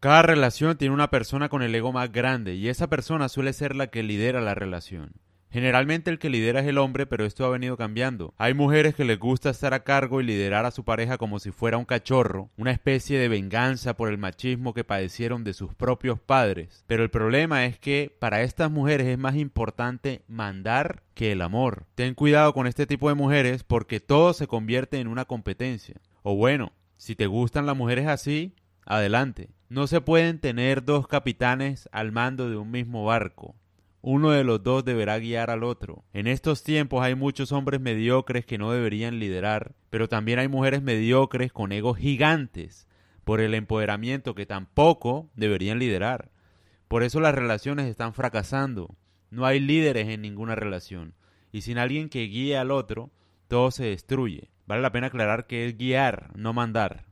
Cada relación tiene una persona con el ego más grande y esa persona suele ser la que lidera la relación. Generalmente el que lidera es el hombre, pero esto ha venido cambiando. Hay mujeres que les gusta estar a cargo y liderar a su pareja como si fuera un cachorro, una especie de venganza por el machismo que padecieron de sus propios padres. Pero el problema es que para estas mujeres es más importante mandar que el amor. Ten cuidado con este tipo de mujeres porque todo se convierte en una competencia. O bueno, si te gustan las mujeres así, adelante. No se pueden tener dos capitanes al mando de un mismo barco. Uno de los dos deberá guiar al otro. En estos tiempos hay muchos hombres mediocres que no deberían liderar, pero también hay mujeres mediocres con egos gigantes por el empoderamiento que tampoco deberían liderar. Por eso las relaciones están fracasando. No hay líderes en ninguna relación. Y sin alguien que guíe al otro, todo se destruye. Vale la pena aclarar que es guiar, no mandar.